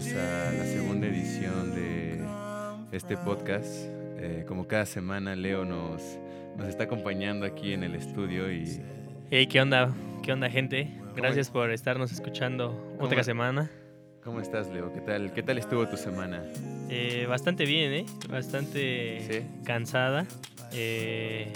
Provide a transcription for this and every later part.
Sí, bienvenidos a la segunda edición de este podcast. Eh, como cada semana, Leo nos, nos está acompañando aquí en el estudio y... Hey, ¿qué onda? ¿Qué onda, gente? Gracias por estarnos escuchando otra semana. ¿Cómo estás, Leo? ¿Qué tal, qué tal estuvo tu semana? Eh, bastante bien, ¿eh? Bastante cansada. Eh,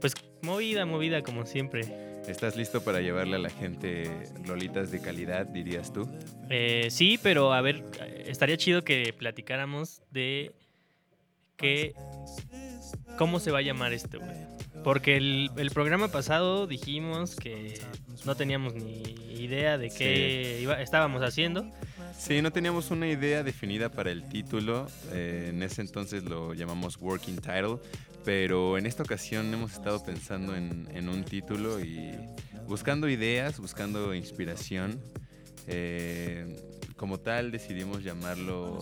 pues movida, movida como siempre. ¿Estás listo para llevarle a la gente rolitas de calidad, dirías tú? Eh, sí, pero a ver, estaría chido que platicáramos de qué, cómo se va a llamar este, güey. Porque el, programa pasado dijimos que no teníamos ni idea de qué estábamos haciendo. Sí, no teníamos una idea definida para el título. Eh, en ese entonces lo llamamos Working Title. Pero en esta ocasión hemos estado pensando en, un título y buscando ideas, buscando inspiración. Eh, como tal decidimos llamarlo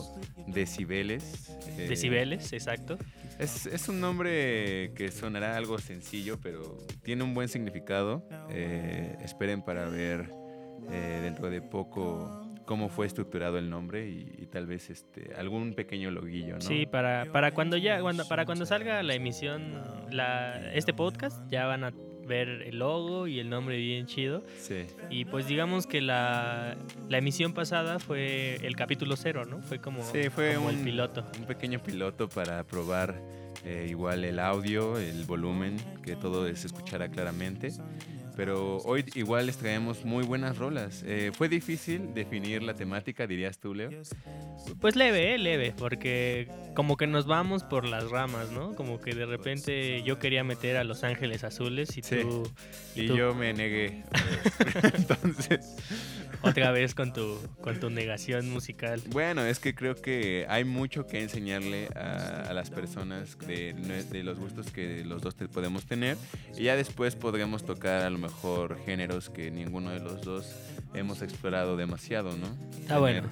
Decibeles. Eh, Decibeles, exacto. Es, un nombre que sonará algo sencillo, pero tiene un buen significado. Eh, esperen para ver dentro de poco cómo fue estructurado el nombre y, tal vez este algún pequeño loguillo, ¿no? Sí, para, para cuando ya cuando, para cuando salga la emisión la, este podcast ya van a ver el logo y el nombre bien chido. Sí. Y pues digamos que la, la emisión pasada fue el capítulo cero, ¿no? Fue como, fue un, el piloto. Un pequeño piloto para probar eh, igual el audio, el volumen, que todo se escuchara claramente pero hoy igual les traemos muy buenas rolas. Eh, ¿Fue difícil definir la temática, dirías tú, Leo? Pues leve, eh, leve, porque como que nos vamos por las ramas, ¿no? Como que de repente yo quería meter a Los Ángeles Azules y tú... Y, yo me negué. Entonces... Otra vez con tu, con tu negación musical. Bueno, es que creo que hay mucho que enseñarle a, las personas de, de, los gustos que los dos podemos tener. Y ya después podremos tocar a lo mejor géneros que ninguno de los dos hemos explorado demasiado, ¿no? Está bueno.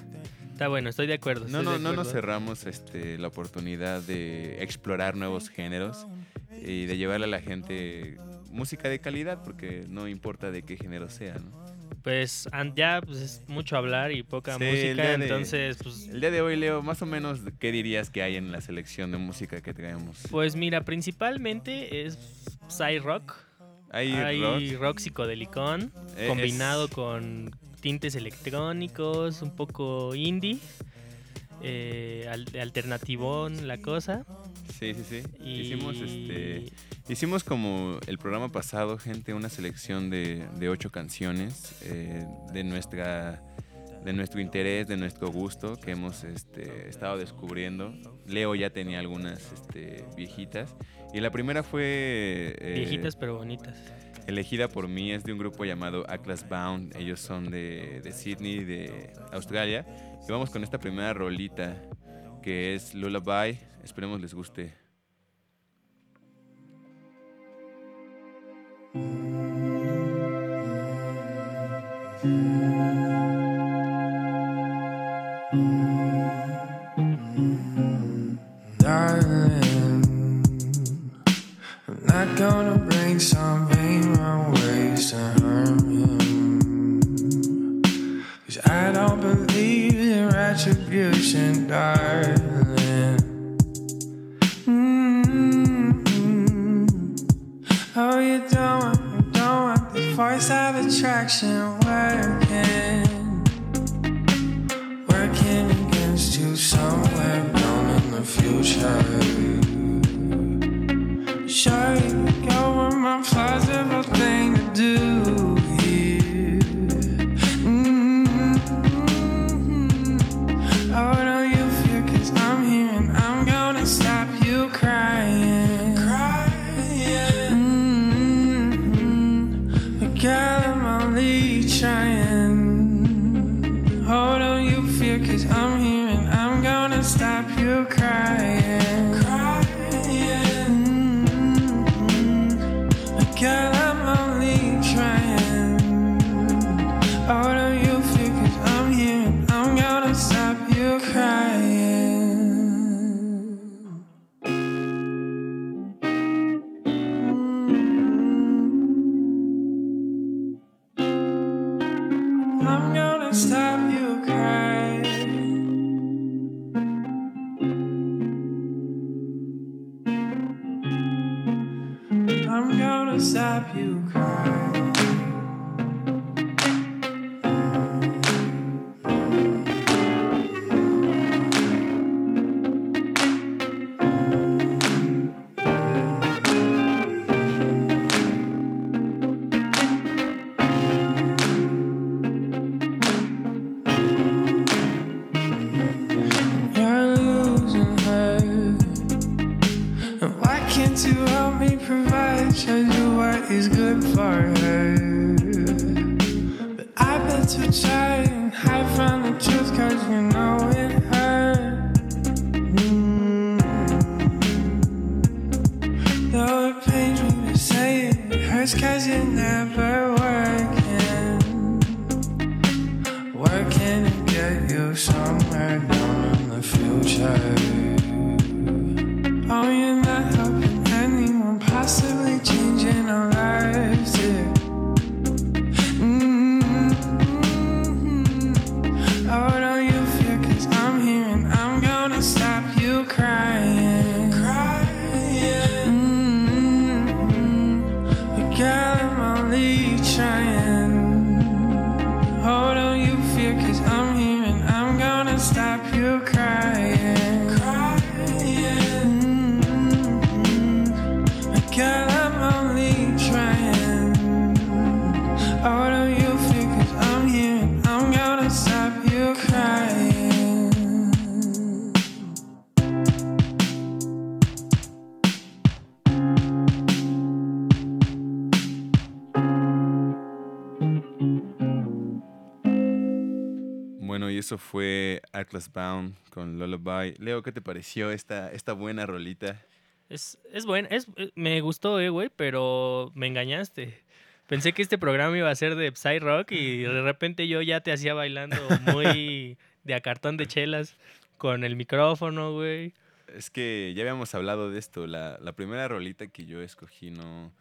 Está bueno, estoy de acuerdo. no, no, no nos cerramos este, la oportunidad de explorar nuevos géneros y de llevarle a la gente música de calidad, porque no importa de qué género sea, ¿no? Pues ya pues, es mucho hablar y poca música, entonces pues... El día de hoy, Leo, más o menos, ¿qué dirías que hay en la selección de música que traemos? Pues mira, principalmente es Psy Rock. Hay, rock. psicodelicón, eh, combinado con tintes electrónicos, un poco indie, eh, alternativón la cosa. Sí, sí, sí. Hicimos este Hicimos como el programa pasado, gente, una selección de, ocho canciones eh, de nuestra de nuestro interés, de nuestro gusto que hemos este, estado descubriendo. Leo ya tenía algunas este, viejitas y la primera fue... Eh, viejitas pero bonitas. Elegida por mí, es de un grupo llamado Atlas Bound. Ellos son de, de Sydney, de Australia. Y vamos con esta primera rolita que es Lullaby. Esperemos les guste. Stop you crying. Eso fue Atlas Bound con Lullaby. Leo, ¿qué te pareció esta, esta buena rolita? Es, es bueno, es, eh, me gustó, eh, güey, pero me engañaste. Pensé que este programa iba a ser de Psy Rock y de repente yo ya te hacía bailando muy de a cartón de chelas con el micrófono, güey. Es que ya habíamos hablado de esto. La, la primera rolita que yo escogí no,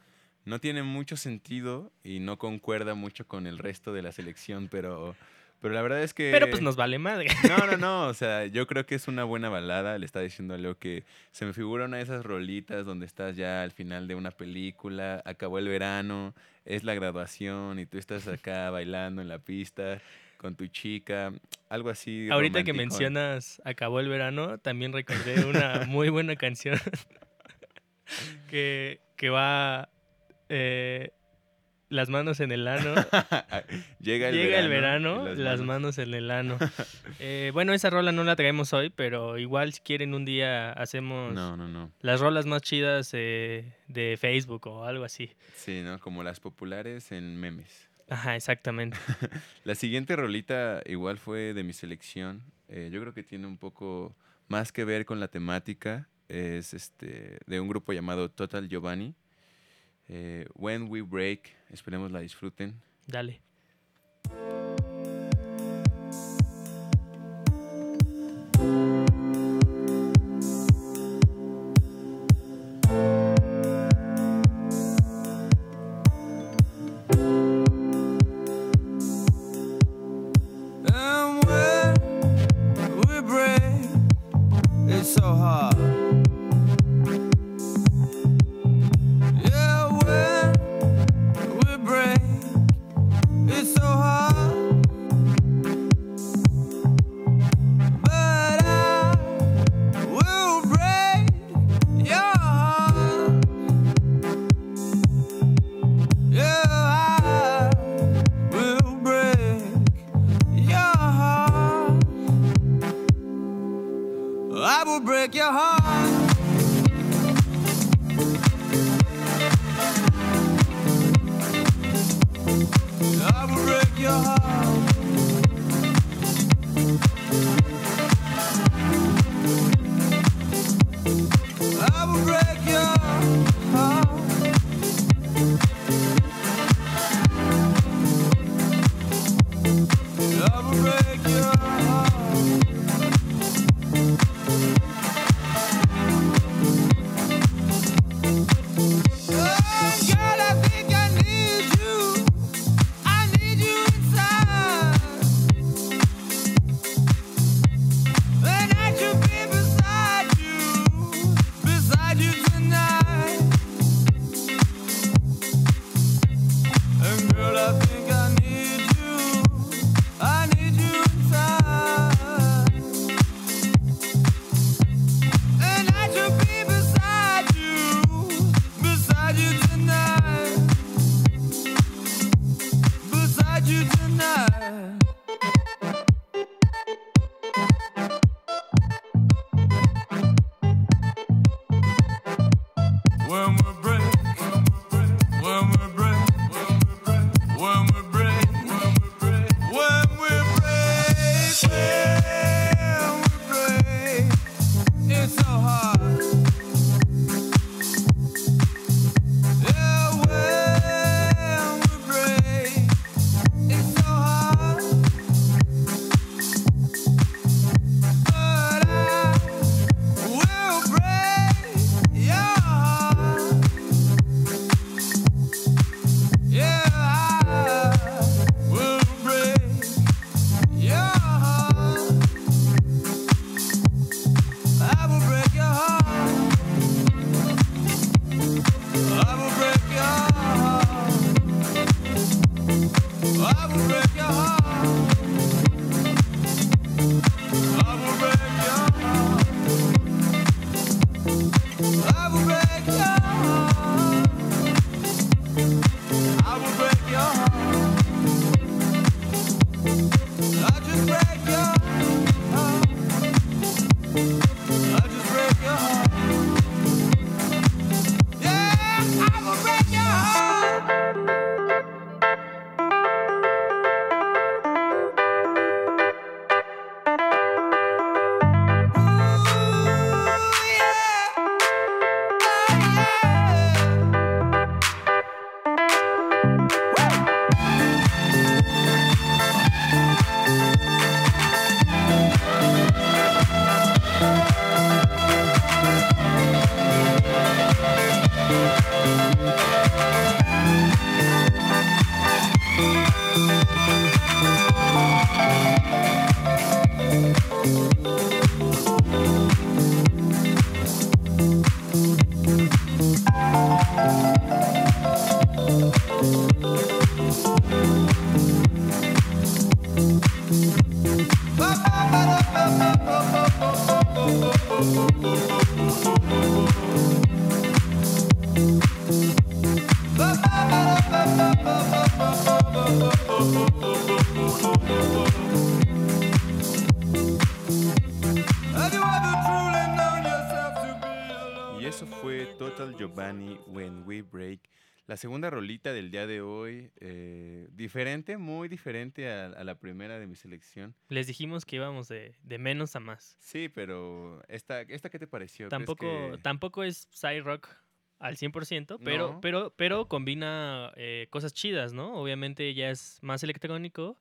no tiene mucho sentido y no concuerda mucho con el resto de la selección, pero, pero la verdad es que... Pero pues nos vale madre. No, no, no, o sea, yo creo que es una buena balada. Le está diciendo a Leo que se me figura una de esas rolitas donde estás ya al final de una película, acabó el verano, es la graduación y tú estás acá bailando en la pista con tu chica, algo así. Ahorita que mencionas Acabó el verano, también recordé una muy buena canción que, que va eh, Las manos en el ano. Llega el Llega el verano. verano, y las, manos. en el ano. Eh, bueno, esa rola no la traemos hoy, pero igual si quieren un día hacemos No, no, no. las rolas más chidas eh, de Facebook o algo así. Sí, ¿no? Como las populares en memes. Ajá, exactamente. La siguiente rolita igual fue de mi selección. Eh, yo creo que tiene un poco más que ver con la temática. Es este de un grupo llamado Total Giovanni. Eh, When We Break. Esperemos la disfruten. Dale. I will break your segunda rolita del día de hoy, eh, diferente, muy diferente a, a la primera de mi selección. Les dijimos que íbamos de, de menos a más. Sí, pero esta, esta ¿qué te pareció? ¿Crees Tampoco, que- tampoco es sci rock al 100%, pero, No. pero, pero combina eh, cosas chidas, ¿no? Obviamente ya es más electrónico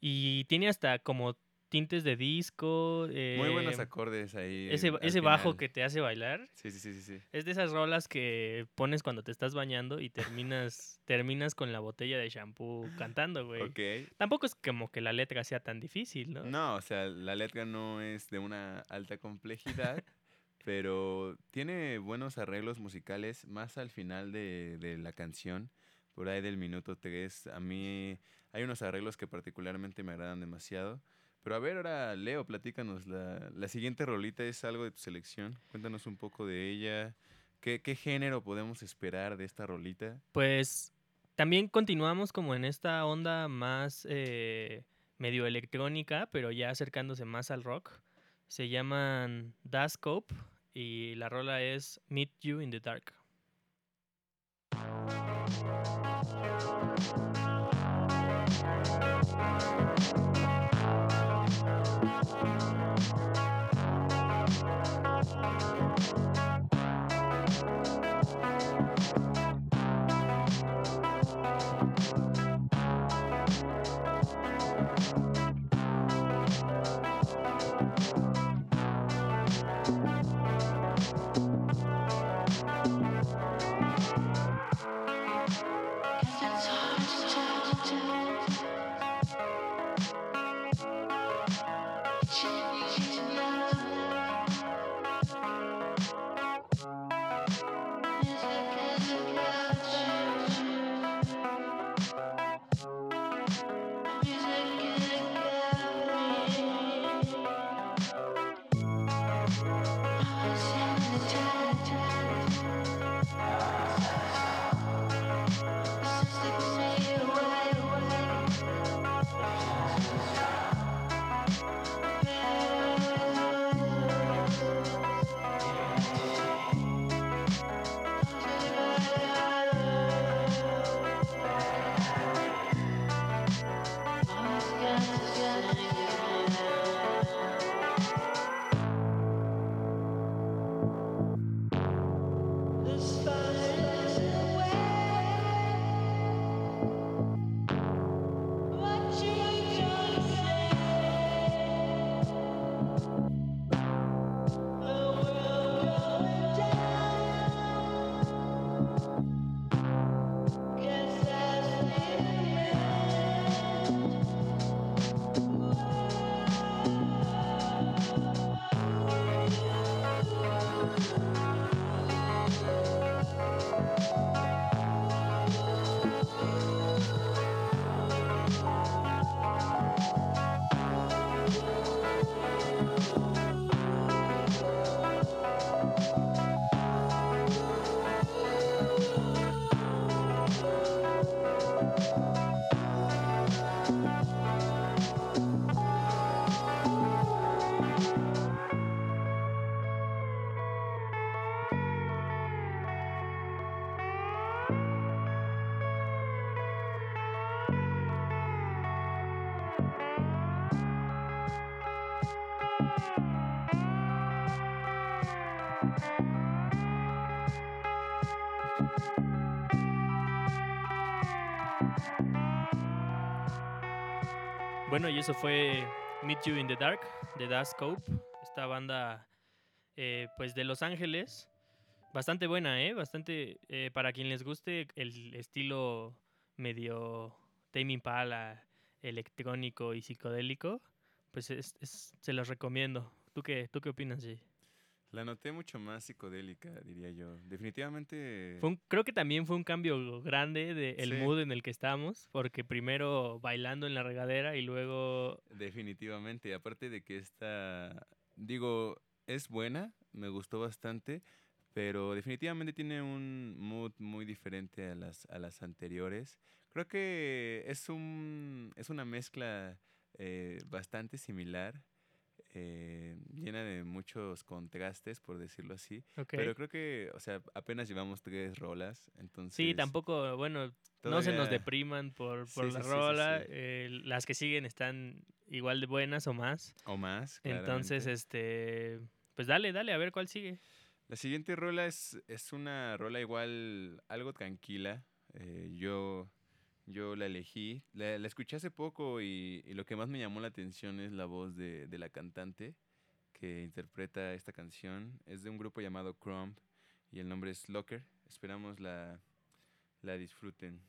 y tiene hasta como tintes de disco. Muy buenos eh, acordes ahí. Ese, bajo que te hace bailar. Sí, sí, sí, sí. sí. Es de esas rolas que pones cuando te estás bañando y terminas, terminas con la botella de shampoo cantando, güey. Ok. Tampoco es como que la letra sea tan difícil, ¿no? No, o sea, la letra no es de una alta complejidad, pero tiene buenos arreglos musicales más al final de, de la canción, por ahí del minuto 3. A mí hay unos arreglos que particularmente me agradan demasiado. Pero a ver, ahora Leo, platícanos. La, la siguiente rolita es algo de tu selección. Cuéntanos un poco de ella. ¿Qué, qué género podemos esperar de esta rolita? Pues también continuamos como en esta onda más eh, medio electrónica, pero ya acercándose más al rock. Se llaman Das Scope y la rola es Meet You in the Dark. change. Bueno, y eso fue Meet You in the Dark de Das Scope, esta banda eh, pues de Los Ángeles. Bastante buena, ¿eh? Bastante, eh, para quien les guste el estilo medio Tame Impala, electrónico y psicodélico, pues es- es- se los recomiendo. ¿Tú qué, ¿Tú qué opinas, Jay? La noté mucho más psicodélica, diría yo. Definitivamente. Fue un- creo que también fue un cambio grande del Sí. mood en el que estamos, porque primero bailando en la regadera y luego... Definitivamente. Aparte de que esta. Digo, es buena, me gustó bastante. Pero definitivamente tiene un mood muy diferente a las, a las anteriores. Creo que es un. es una mezcla eh, bastante similar. Eh, llena de muchos contrastes, por decirlo así. Pero creo que, o sea, apenas llevamos tres rolas, entonces... Sí, tampoco, bueno, no se nos depriman por, por Sí, la sí, rola. sí. eh, las que siguen están igual de buenas o más. O más, Entonces, claramente. este, pues dale, dale, a ver cuál sigue. La siguiente rola es, es una rola igual algo tranquila. eh, yo, yo la elegí. La, la escuché hace poco y, lo que más me llamó la atención es la voz de, de la cantante que interpreta esta canción. Es de un grupo llamado Crumb y el nombre es Locker. Esperamos la, la disfruten.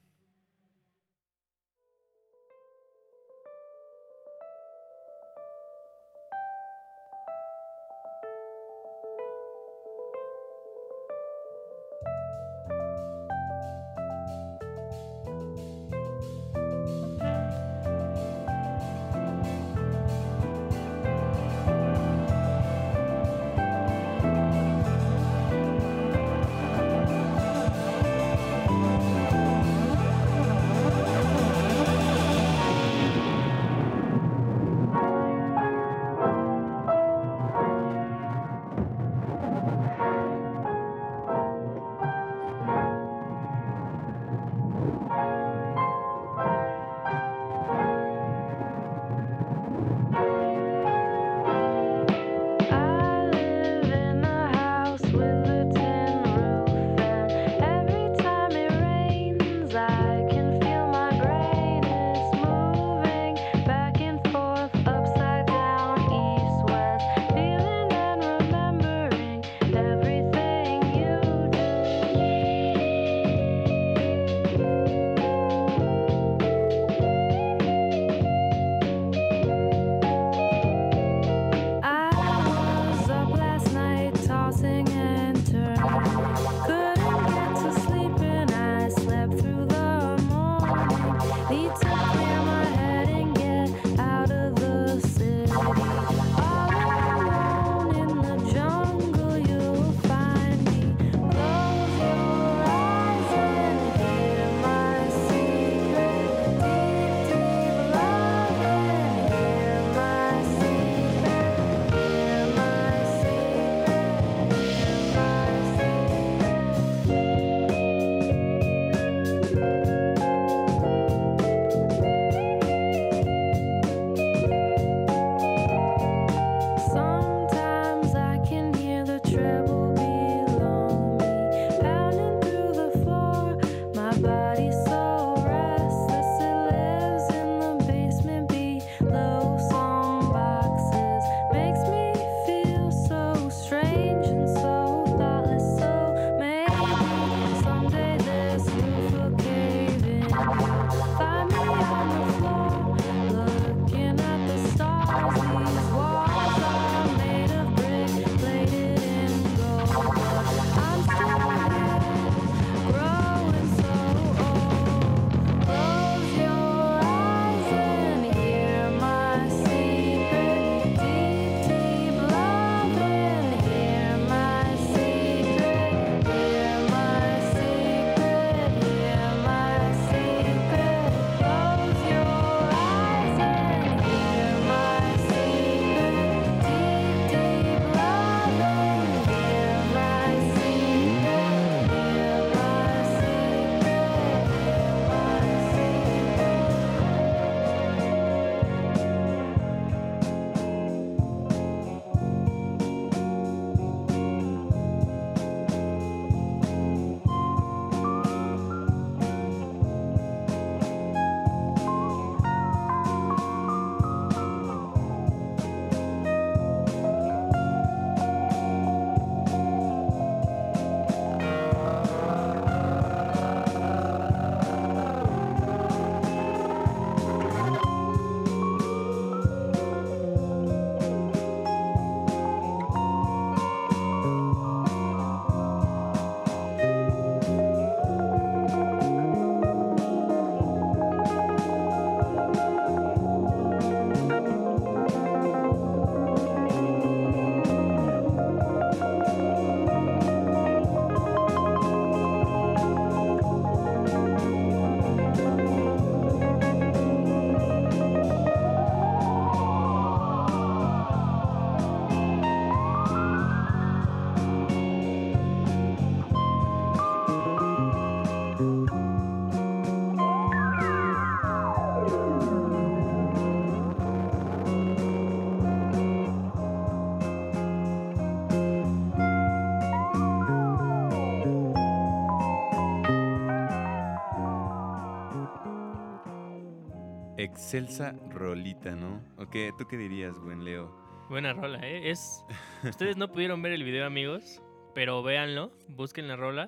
Excelsa rolita, ¿no? ¿O qué? ¿Tú qué dirías, buen Leo? Buena rola, ¿eh? Es... Ustedes no pudieron ver el video, amigos, pero véanlo, busquen la rola.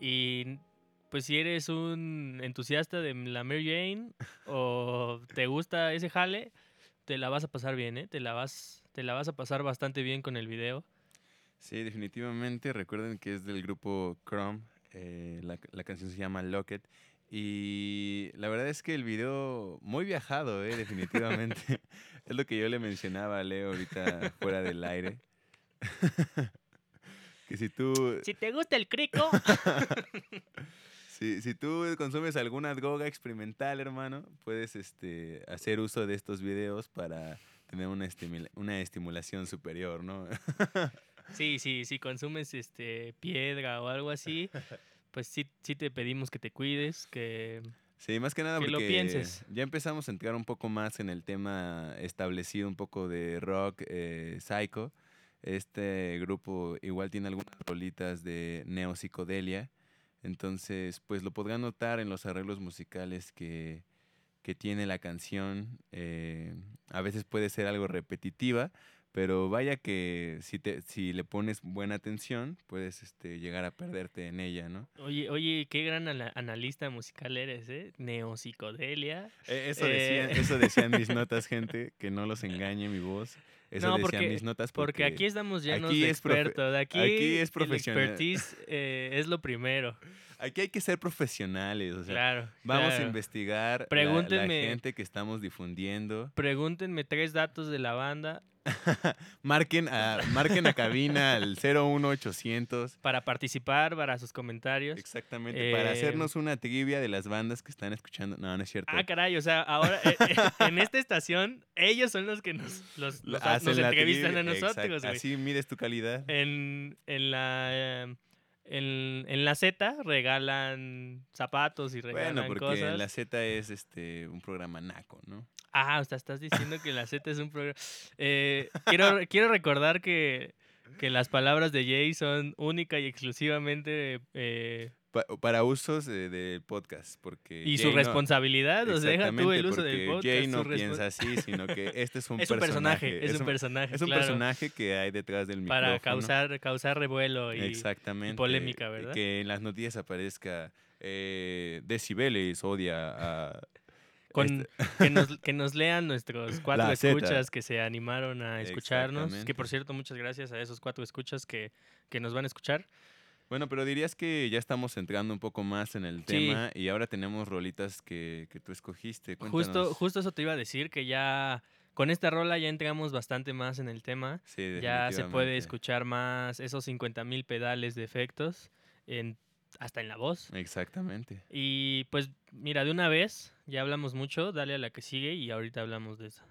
Y pues si eres un entusiasta de la Mary Jane o te gusta ese jale, te la vas a pasar bien, ¿eh? Te la vas, te la vas a pasar bastante bien con el video. Sí, definitivamente. Recuerden que es del grupo Chrome. eh, la, la canción se llama Locket. Y la verdad es que el video muy viajado, ¿eh? definitivamente. es lo que yo le mencionaba a Leo ahorita fuera del aire. que si tú, Si te gusta el crico, si, si tú consumes alguna droga experimental, hermano, puedes este, hacer uso de estos videos para tener una, estimula- una estimulación superior, ¿no? sí, sí, si consumes este piedra o algo así, pues sí, sí te pedimos que te cuides, que Sí, más que nada Que lo porque pienses. ya empezamos a entrar un poco más en el tema establecido, un poco de rock eh, psycho. Este grupo igual tiene algunas rolitas de neopsicodelia. Entonces, pues lo podrán notar en los arreglos musicales que, que tiene la canción. eh, a veces puede ser algo repetitiva, pero vaya que si, te, si le pones buena atención, puedes este, llegar a perderte en ella, ¿no? Oye, oye, qué gran ana- analista musical eres, ¿eh? Neopsicodelia. Eh, Eso, Eh. decían, eso decían mis notas, gente, que no los engañe mi voz. Eso No, decían porque- mis notas Porque, porque, aquí estamos llenos aquí de expertos. Aquí, aquí es el profesional. expertise eh, es lo primero. aquí hay que ser profesionales. O sea, claro. vamos a investigar la- la, gente que estamos difundiendo. Pregúntenme tres datos de la banda Marquen a, marquen a cabina al 01800. para participar, para sus comentarios. Exactamente, para Eh, hacernos una trivia de las bandas que están escuchando. No, no es cierto. Ah, caray, o sea, ahora eh, eh, en esta estación, ellos son los que nos, los, hacen nos la entrevistan a nosotros, güey. Así mides tu calidad. En, en la... eh, en, en la Z regalan zapatos y regalan Bueno, porque cosas. la Z es este un programa naco, ¿no? Ah, o sea, estás diciendo que la Z es un programa. Eh, quiero, quiero recordar que, que las palabras de Jay son única y exclusivamente. eh, Pa- para usos del podcast, porque y Jay su no- responsabilidad, o sea, deja tú el uso del podcast. Jay no piensa así, sino que este es un es un personaje. personaje, es un personaje. es un claro, personaje que hay detrás del micrófono. Para causar, causar revuelo y. Exactamente. polémica, ¿verdad? Que en las noticias aparezca eh, Decibeles odia a... Con, este- que, nos, que nos lean nuestros cuatro La Zeta. escuchas que se animaron a escucharnos. Que por cierto, muchas gracias a esos cuatro escuchas que, que nos van a escuchar. Bueno, pero dirías que ya estamos entrando un poco más en el Sí. tema y ahora tenemos rolitas que, que tú escogiste. Justo, Cuéntanos. justo eso te iba a decir, que ya con esta rola ya entramos bastante más en el tema. Sí, Ya se puede escuchar más esos 50.000 pedales de efectos, en, hasta en la voz. Exactamente. Y pues mira, de una vez, ya hablamos mucho, dale a la que sigue y ahorita hablamos de eso.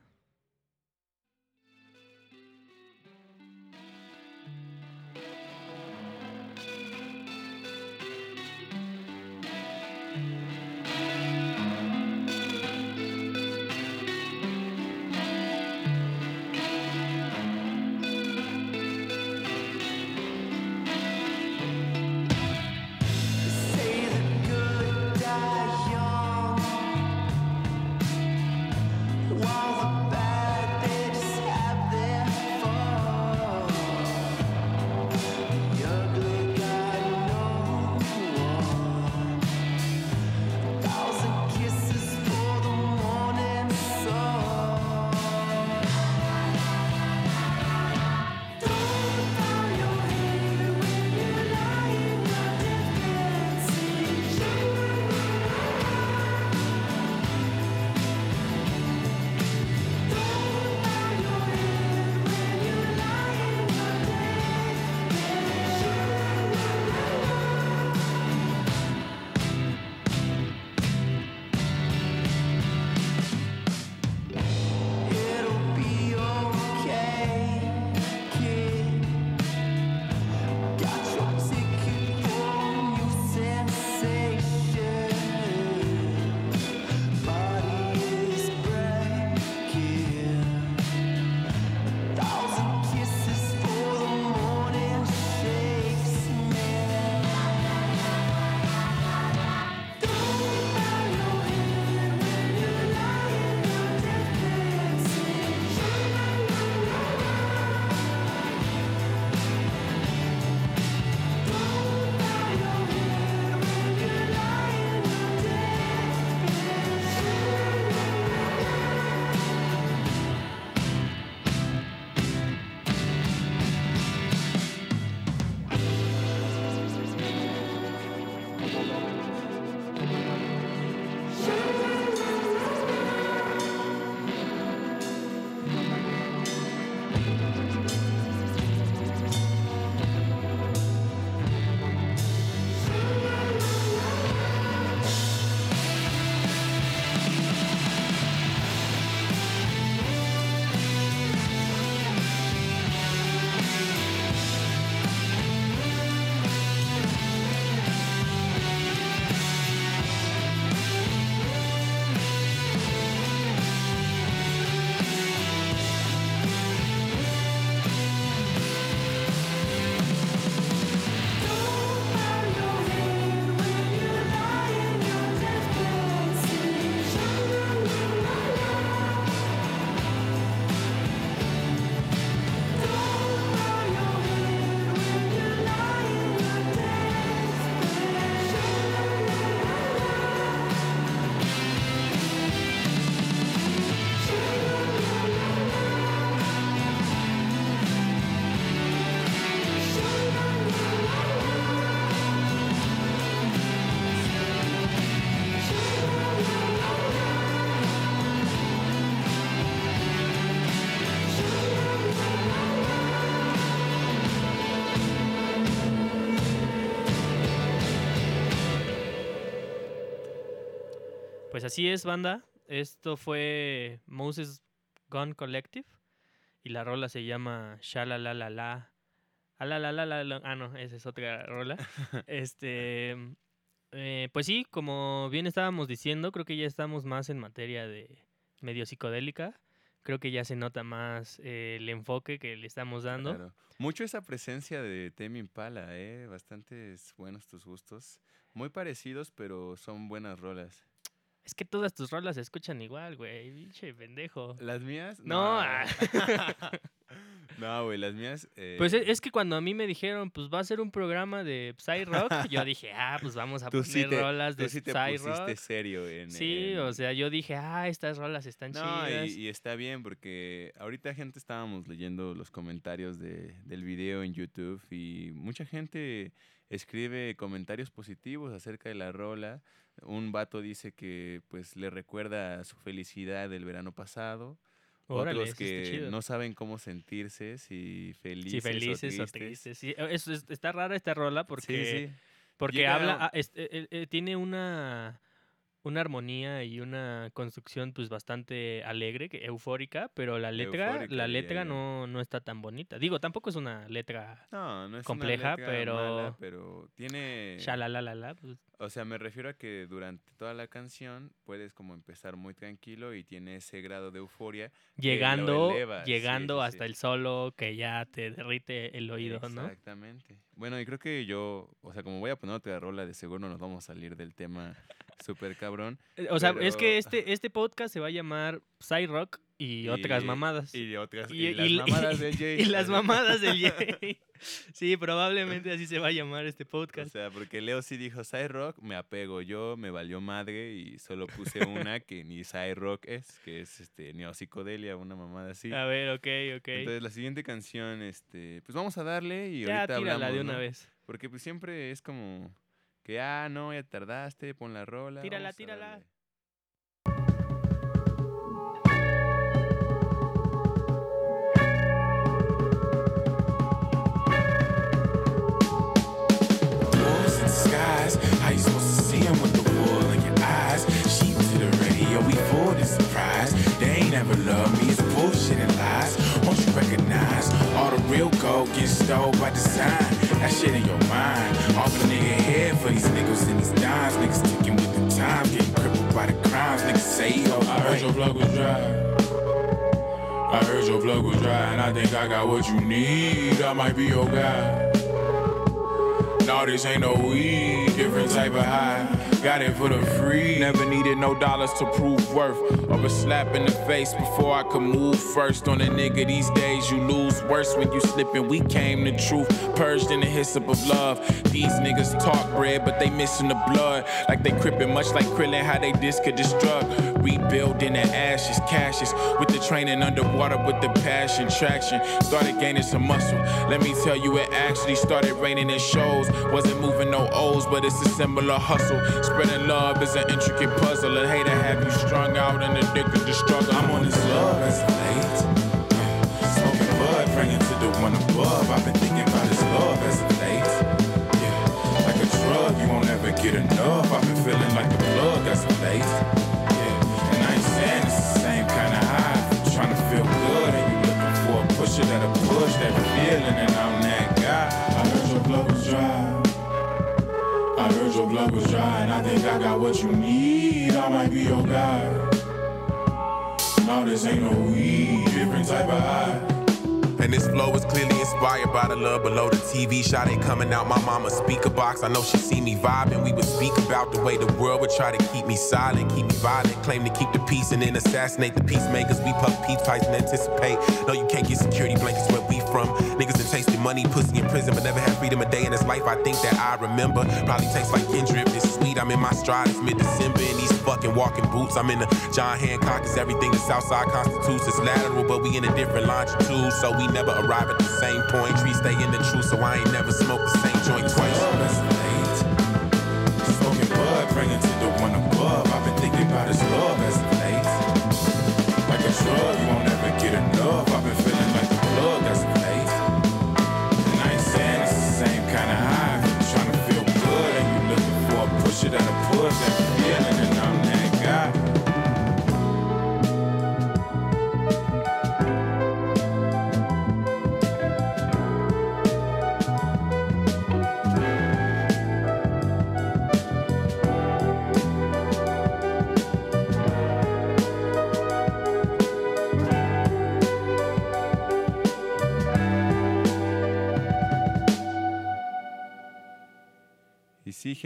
Pues así es, banda. Esto fue Moses Gun Collective y la rola se llama Shala la la la. Ah, la, la, la, la, la. Ah, no, esa es otra rola. este, eh, pues sí, como bien estábamos diciendo, creo que ya estamos más en materia de medio psicodélica. Creo que ya se nota más eh, el enfoque que le estamos dando. Claro. Mucho esa presencia de Temi Impala, ¿eh? Bastantes buenos tus gustos. Muy parecidos, pero son buenas rolas. Es que todas tus rolas se escuchan igual, güey. Pinche pendejo. ¿Las mías? No, ah. no, güey, las mías. eh, Pues es que cuando a mí me dijeron, pues va a ser un programa de Psy Rock, yo dije, ah, pues vamos a tú poner sí te, rolas tú de sí te Psy Rock. serio en. Sí, en- o sea, yo dije, ah, estas rolas están No, chidas. y, y está bien porque ahorita gente estábamos leyendo los comentarios de, del video en YouTube y mucha gente escribe comentarios positivos acerca de la rola. Un vato dice que pues le recuerda su felicidad del verano pasado. Órale, Otros que no saben cómo sentirse, si felices, Sí, felices o o tristes. tristes. Sí, es- es- está rara esta rola porque, Sí, sí. porque Llega- habla, ah, es- eh, eh, eh, tiene una, una armonía y una construcción pues bastante alegre, que, eufórica, pero la letra, Eufórica, la letra no, no está tan bonita. Digo, tampoco es una letra No, no es compleja, una letra pero- mala, pero tiene... shalalalala, pues, O sea, me refiero a que durante toda la canción puedes como empezar muy tranquilo y tiene ese grado de euforia. llegando, llegando sí, hasta sí. el solo que ya te derrite el oído, ¿no? Exactamente. Bueno, y creo que yo, o sea, como voy a poner otra rola, de seguro nos vamos a salir del tema súper cabrón. Eh, O sea, es que este, este podcast se va a llamar Psy Rock y, otras mamadas. Y otras, Y- y, las y- mamadas del Jay. Y las mamadas del Jay. Sí, probablemente así se va a llamar este O podcast. sea, porque Leo sí dijo Side Rock, me apego yo, me valió madre y solo puse una que ni Side Rock es, que es este neopsicodelia, una mamada así. A ver, ok, ok. Entonces la siguiente canción, este, pues vamos a darle y ya ahorita tírala hablamos, de una ¿no? vez. Porque pues siempre es como que, ah, no, ya tardaste, pon la rola. Tírala, tírala. darle". wolves. How you supposed to see 'em with the wool in your eyes? Sheep to the radio, we full of surprise. They ain't ever loved me, it's bullshit and lies. Won't you recognize all the real gold gets stole by design? That shit in your mind. Off a nigga head for these niggas and these dimes. Niggas ticking with the time, getting crippled by the crimes. Niggas say, yo, I heard your plug was dry. I heard your plug was dry, and I think I got what you need. I might be your guy. No, this ain't no weed, different type of high. Got it for the free. Never needed no dollars to prove worth. Or a slap in the face before I could move first. On a nigga these days, you lose worse when you slipping. We came the truth, purged in the hyssop of love. These niggas talk bread, but they missing the blood. Like they crippin', much like Krillin, how they disc could destruct. Rebuilding the ashes, cashes. With the training underwater with the passion, traction. Started gaining some muscle. Let me tell you, it actually started raining in shows. Wasn't moving no O's, but it's a similar hustle. Spreading love is an intricate puzzle. A to have you strung out and addicted to struggle. I'm on this love as late. Smoking bud, praying to the one above. I've been thinking about this love as of late. Yeah. Like a drug, you won't ever get enough. I've been feeling like the plug as of late. Was dry, and I think I got what you need. I might be your guy. No, this ain't no weed, different type of high. And this flow is clearly inspired by the love below the TV shot ain't coming out my mama's speaker box. I know she see me vibing. We would speak about the way the world would try to keep me silent, keep me violent, claim to keep the peace and then assassinate the peacemakers. We puff peace pipes and anticipate. No, you can't get security blankets where from. Niggas that tasted money, pussy in prison, but never had freedom a day in his life. I think that I remember. Probably tastes like Kendrick. It's sweet. I'm in my stride. It's mid-December in these fucking walking boots. I'm in the John Hancock. Is everything the Southside constitutes. It's lateral, but we in a different longitude, so we never arrive at the same point. Trees stay in the truth, so I ain't never smoked the same joint twice. Smoking bud, praying to the one above. I've been thinking about his love as late. Like a drug, you won't ever get enough. I've been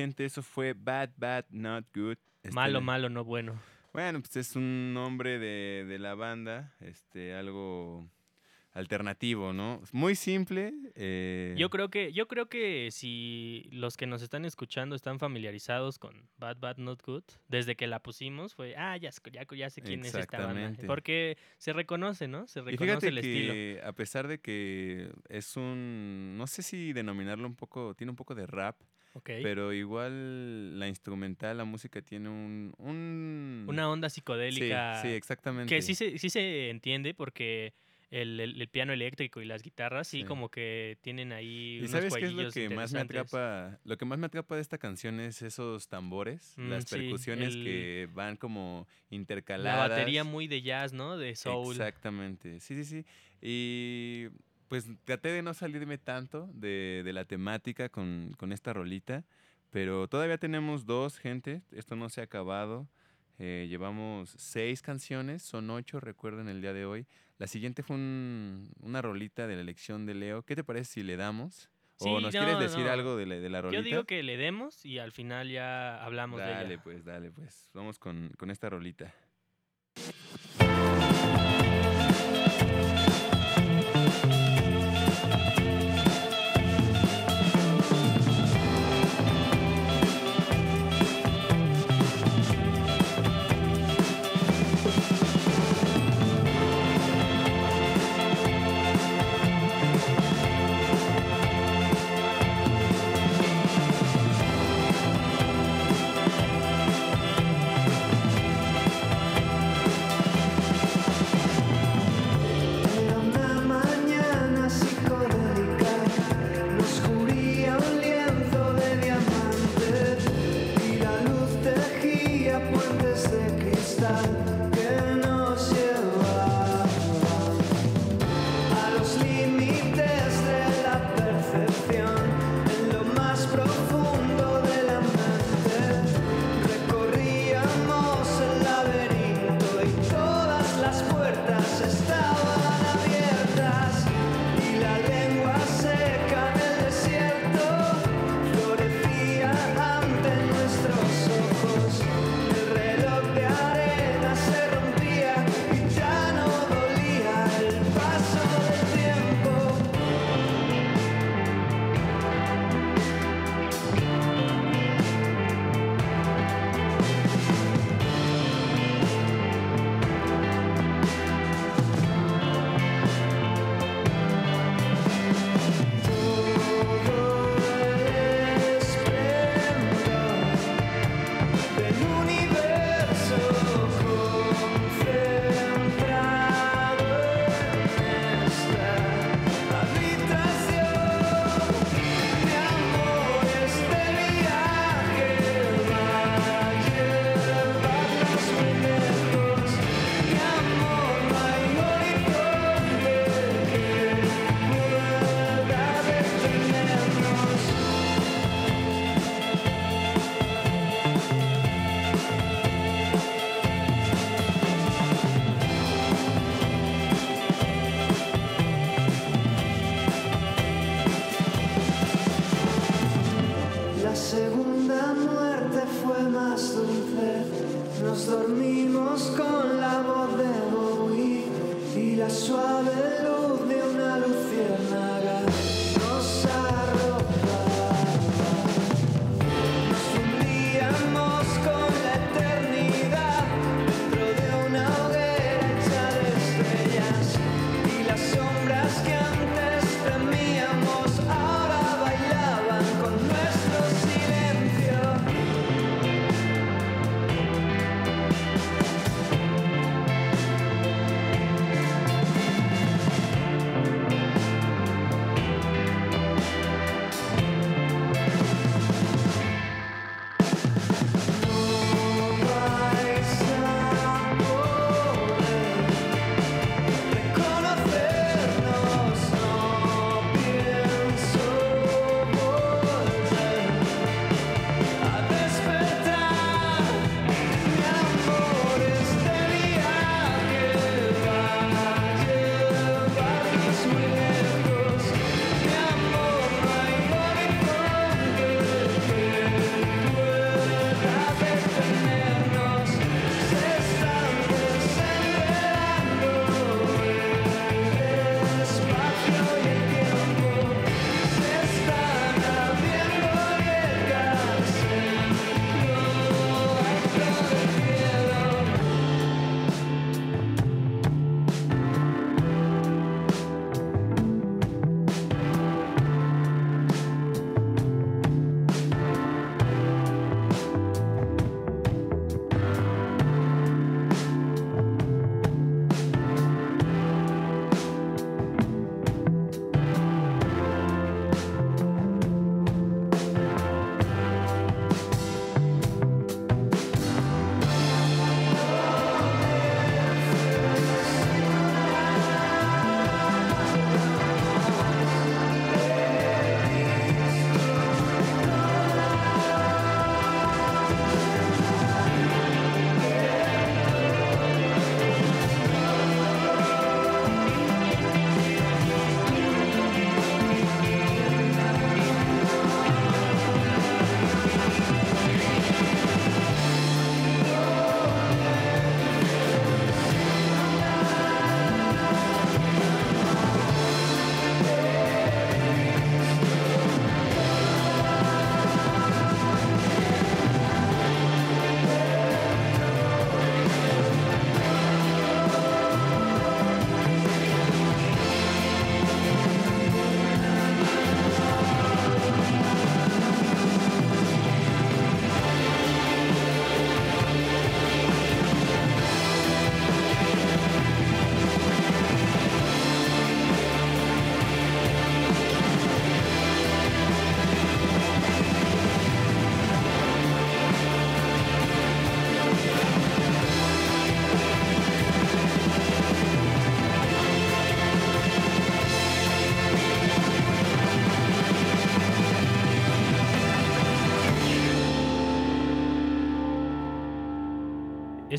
gente, eso fue Bad, Bad, Not Good. Este, Malo, malo, no bueno. Bueno, pues es un nombre de, de la banda, este, algo alternativo, ¿no? Muy simple. eh, Yo creo que, yo creo que si los que nos están escuchando están familiarizados con Bad Bad Not Good, desde que la pusimos fue, ah, ya, sé- ya, ya sé quién es esta banda. Porque se reconoce, ¿no? Se Y reconoce fíjate el estilo. a pesar de que es un, no sé si denominarlo un poco, tiene un poco de rap, Pero igual la instrumental, la música tiene un... un Una onda psicodélica. Sí, sí, exactamente. Que sí se, sí se entiende porque el, el- el piano eléctrico y las guitarras sí, Sí. como que tienen ahí. ¿Y unos sabes qué es lo que más me atrapa? Lo que más me atrapa de esta canción es esos tambores, Mm, las sí, percusiones el- que van como La intercaladas. batería muy de jazz, ¿no? De soul. Exactamente, sí, sí, sí. Y pues traté de no salirme tanto de, de la temática con, con esta rolita, pero todavía tenemos dos, gente, esto no se ha acabado. Eh, llevamos seis canciones, son ocho, recuerden el día de hoy. La siguiente fue un- una rolita de la elección de Leo. ¿Qué te parece si le damos? ¿O Sí, nos no, quieres decir no. algo de la, de la rolita? Yo digo que le demos y al final ya hablamos de Dale, ella. pues, dale, pues. Vamos con, con esta rolita.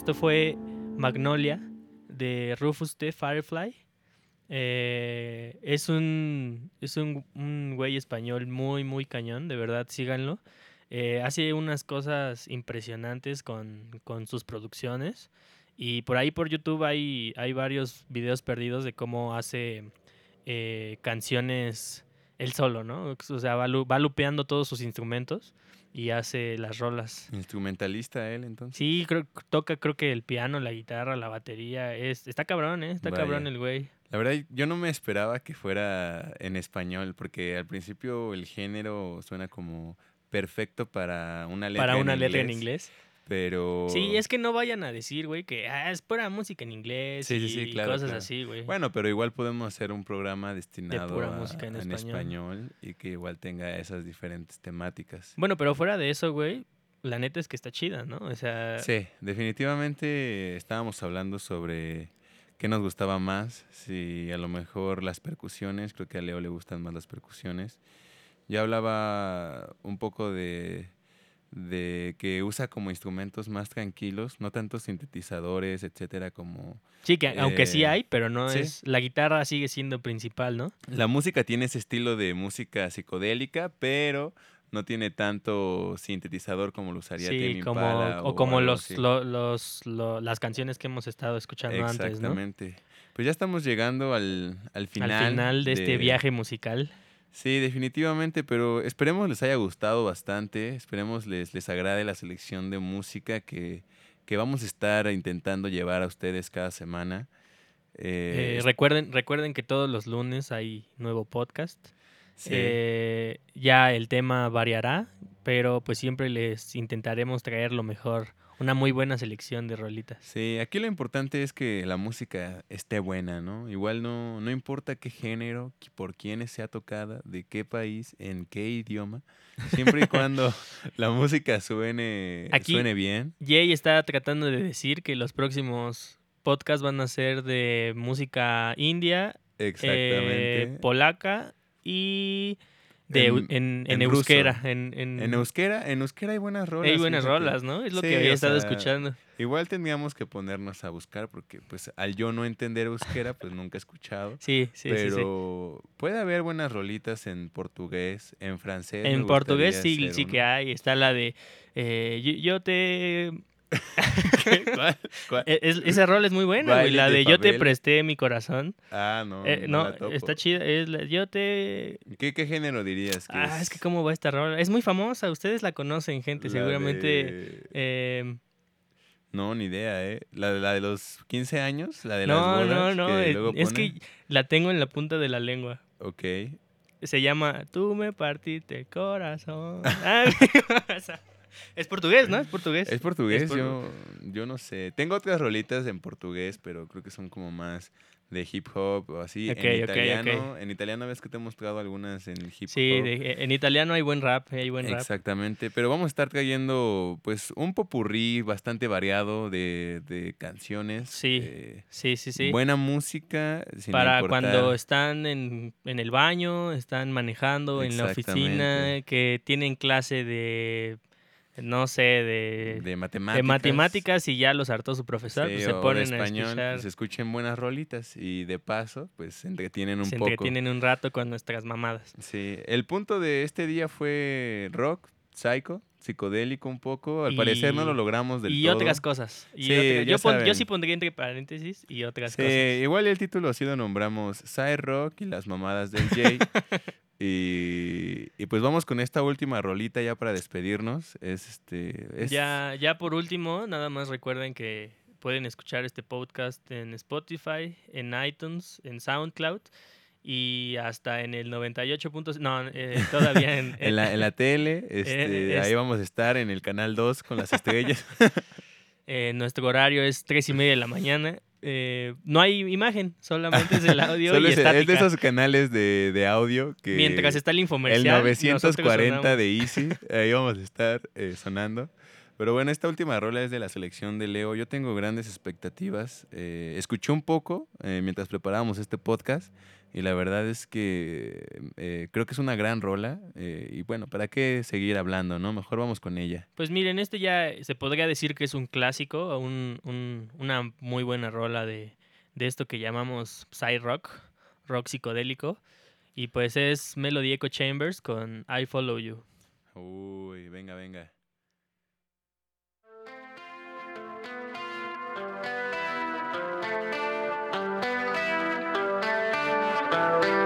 Esto fue Magnolia de Rufus T. Firefly. Eh, es un, es un, güey español muy, muy cañón, de verdad, síganlo. Eh, hace unas cosas impresionantes con, con sus producciones. Y por ahí por YouTube hay, hay varios videos perdidos de cómo hace eh, canciones él solo, ¿no? O sea, va, va lupeando todos sus instrumentos y hace las rolas. Instrumentalista él, entonces. Sí, creo, toca creo que el piano, la guitarra, la batería. Es, está cabrón, ¿eh? Está cabrón el güey. La verdad, yo no me esperaba que fuera en español, porque al principio el género suena como perfecto para una letra Para en una letra en inglés. Pero... Sí, es que no vayan a decir, güey, que ah, es pura música en inglés Sí, y, sí, claro, cosas claro. así, güey. Bueno, pero igual podemos hacer un programa destinado pura a- música en en español. español y que igual tenga esas diferentes temáticas. Bueno, pero fuera de eso, güey, la neta es que está chida, ¿no? O sea, Sí, definitivamente estábamos hablando sobre qué nos gustaba más, si a lo mejor las percusiones, creo que a Leo le gustan más las percusiones. Yo hablaba un poco de, de que usa como instrumentos más tranquilos, no tantos sintetizadores, etcétera, como sí, que aunque sí eh, hay, pero no sí. es. La guitarra sigue siendo principal, ¿no? La música tiene ese estilo de música psicodélica, pero no tiene tanto sintetizador como lo usaría Sí, Tame como, Impala o como los, lo- los, lo- las canciones que hemos estado escuchando antes, ¿no? Exactamente. Pues ya estamos llegando al, al final. Al final de, este viaje musical. Sí, definitivamente, pero esperemos les haya gustado bastante, esperemos les, les agrade la selección de música que, que vamos a estar intentando llevar a ustedes cada semana. Eh, Eh, recuerden, recuerden que todos los lunes hay nuevo podcast. sí. Eh, ya el tema variará, pero pues siempre les intentaremos traer lo mejor. Una muy buena selección de rolitas. Sí, aquí lo importante es que la música esté buena, ¿no? Igual no, no importa qué género, por quiénes sea tocada, de qué país, en qué idioma, siempre y cuando la música suene, Aquí- suene bien. Jay está tratando de decir que los próximos podcasts van a ser de música india, Exactamente. eh, polaca y de, En- en, en, en euskera. En, en- euskera, en euskera hay buenas rolas. hay buenas rolas, ¿no? Es lo Sí, que había estado sea, escuchando. Igual tendríamos que ponernos a buscar porque pues al yo no entender euskera pues nunca he escuchado. Sí, sí, sí, sí. pero puede haber buenas rolitas en portugués, en francés. En portugués sí, sí que hay. Está la de eh, yo, yo te... ¿Cuál? ¿Cuál? e- es- esa rol es muy buena, güey. La de de yo te presté mi corazón. Ah, no. Eh, no, no, está chida. Es la- yo te... ¿Qué, qué género dirías? Que Ah, es que cómo va esta rola. Es muy famosa. Ustedes la conocen, gente. la Seguramente... de- eh, No, ni idea, ¿eh? La, la de los 15 años, la de no, las no, bodas. no. que eh, luego Es que la tengo en la punta de la lengua. Ok. Se llama Tú me partiste el corazón. Ah, es portugués, ¿no? Es portugués. Es portugués, por- yo, yo no sé. Tengo otras rolitas en portugués, pero creo que son como más de hip hop o así. Ok, en ok, ok. italiano, en italiano ves que te hemos tocado algunas en hip Sí, hop. de- en italiano hay buen rap, hay buen rap. Exactamente, pero vamos a estar trayendo pues un popurrí bastante variado de, de canciones. Sí, eh, Sí, sí, sí. Buena música. sin Para importar- cuando están en, en el baño, están manejando en la oficina, que tienen clase de, no sé, de, de matemáticas. de matemáticas y ya los hartó su profesor, sí, pues se de ponen español, a escuchar, pues, escuchen buenas rolitas y de paso pues se entretienen un se poco. entretienen un rato con nuestras mamadas. Sí, el punto de este día fue rock, psycho, psicodélico un poco. Al parecer no lo logramos del Y todo. otras cosas. Y Sí, otras- yo, pon- yo sí pondría entre paréntesis y otras Sí, cosas. igual el título así lo nombramos Side Rock y las mamadas del Jay. y, y pues vamos con esta última rolita ya para despedirnos. Es este. es- Ya, ya por último, nada más recuerden que pueden escuchar este podcast en Spotify, en iTunes, en SoundCloud y hasta en el 98. puntos- No, eh, todavía en, En la, en la tele, este, es- ahí vamos a estar en el canal 2 con las estrellas. eh, nuestro horario es 3 y media de la mañana. Eh, no hay imagen, solamente es el audio Solo y es, de esos canales de, de audio que. Mientras está el El infomercial. nosotros 940 sonamos. de Easy, ahí vamos a estar eh, sonando. Pero bueno, esta última rola es de la selección de Leo. Yo tengo grandes expectativas. Eh, escuché un poco mientras preparábamos este podcast y la verdad es que eh, creo que es una gran rola. eh, y bueno, ¿para qué seguir hablando, no? Mejor vamos con ella. Pues miren, este ya se podría decir que es un clásico, un- un- una muy buena rola de, de esto que llamamos Psy Rock, rock psicodélico. Y pues es Melody Echo Chambers con I Follow You. Uy, venga, venga. I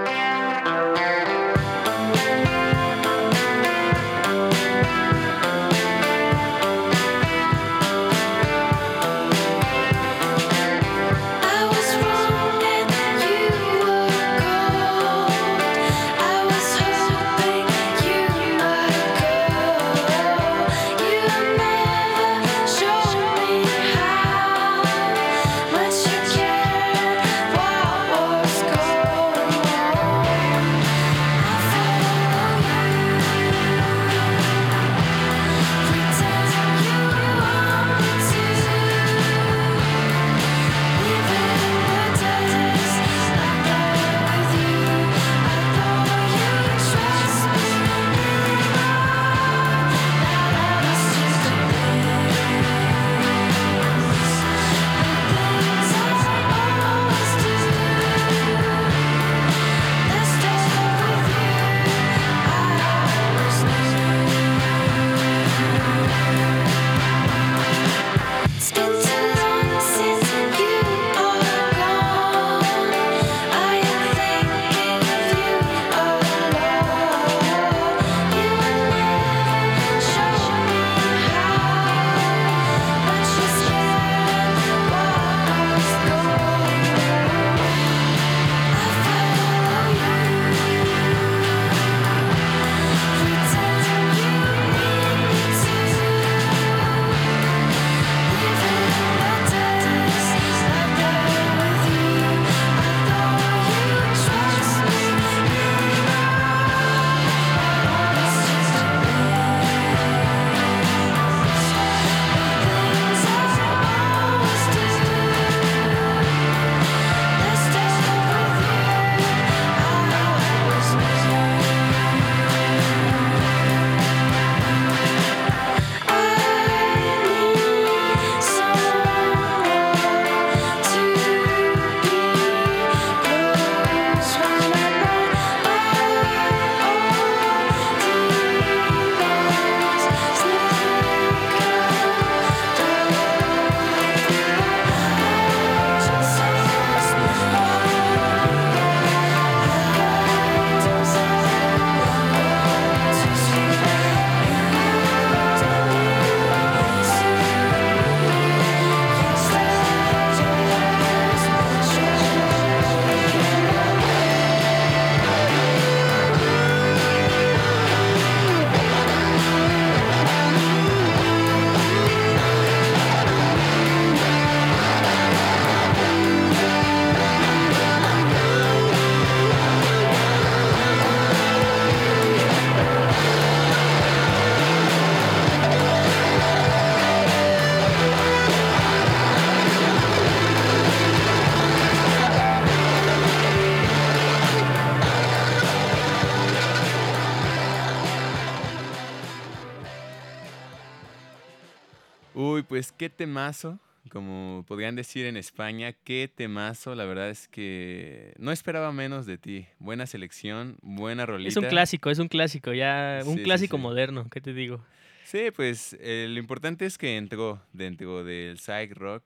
pues qué temazo. Como podrían decir en España, qué temazo. La verdad es que no esperaba menos de ti. Buena selección, buena rolita. Es un clásico, es un clásico, ya un Sí, sí, clásico sí. moderno, ¿qué te digo? Sí, pues eh, lo importante es que entró dentro del psych rock.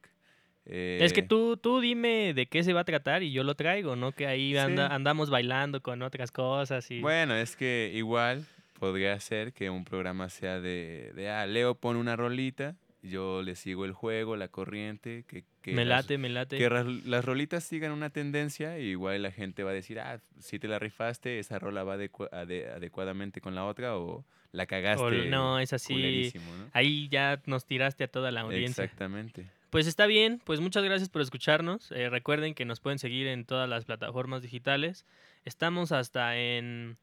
Es que eh, tú, tú dime de qué se va a tratar y yo lo traigo, ¿no? Que ahí anda- Sí. andamos bailando con otras cosas y... Bueno, es que igual podría ser que un programa sea de, de ah, Leo pone una rolita, yo le sigo el juego, la corriente, que, que me las- late, me late. que las rolitas sigan una tendencia, y igual la gente va a decir, ah, si te la rifaste, esa rola va adecua- ade- adecuadamente con la otra, o la cagaste. O no, es así. Ahí ya nos tiraste a toda la audiencia. Exactamente. Pues está bien, pues muchas gracias por escucharnos. Eh, recuerden que nos pueden seguir en todas las plataformas digitales. Estamos hasta en,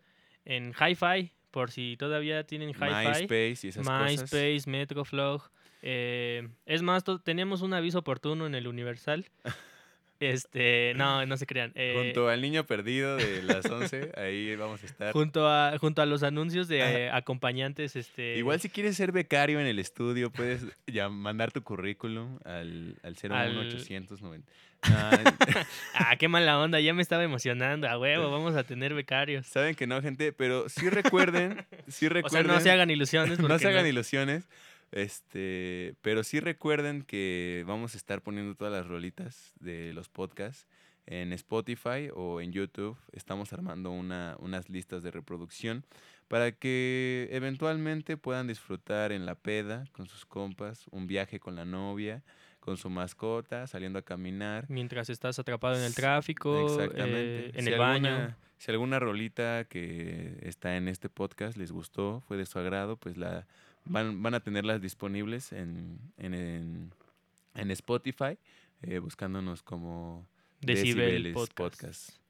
en hi-fi por si todavía tienen hi-fi. MySpace y esas cosas. MySpace, Metroflog. Eh, es más, teníamos un aviso oportuno en el Universal. Este, no, no se crean. eh, Junto al niño perdido de las 11, ahí vamos a estar. junto a junto a los anuncios de eh, acompañantes, este. Igual si quieres ser becario en el estudio, puedes ya mandar tu currículum al, al 01890. Ah, qué mala onda, ya me estaba emocionando. A huevo, vamos a tener becarios. Saben que no, gente, pero sí recuerden, sí O recuerden. sea, no se hagan ilusiones. no se hagan ilusiones. Este, pero sí recuerden que vamos a estar poniendo todas las rolitas de los podcasts en Spotify o en YouTube. Estamos armando una, unas listas de reproducción para que eventualmente puedan disfrutar en la peda con sus compas, un viaje con la novia, con su mascota, saliendo a caminar. Mientras estás atrapado en el tráfico, Exactamente. eh, en Si el baño. si alguna rolita que está en este podcast les gustó, fue de su agrado, pues la van, van a tenerlas disponibles en, en, en, en Spotify, eh, buscándonos como Decibel Podcast. Podcast.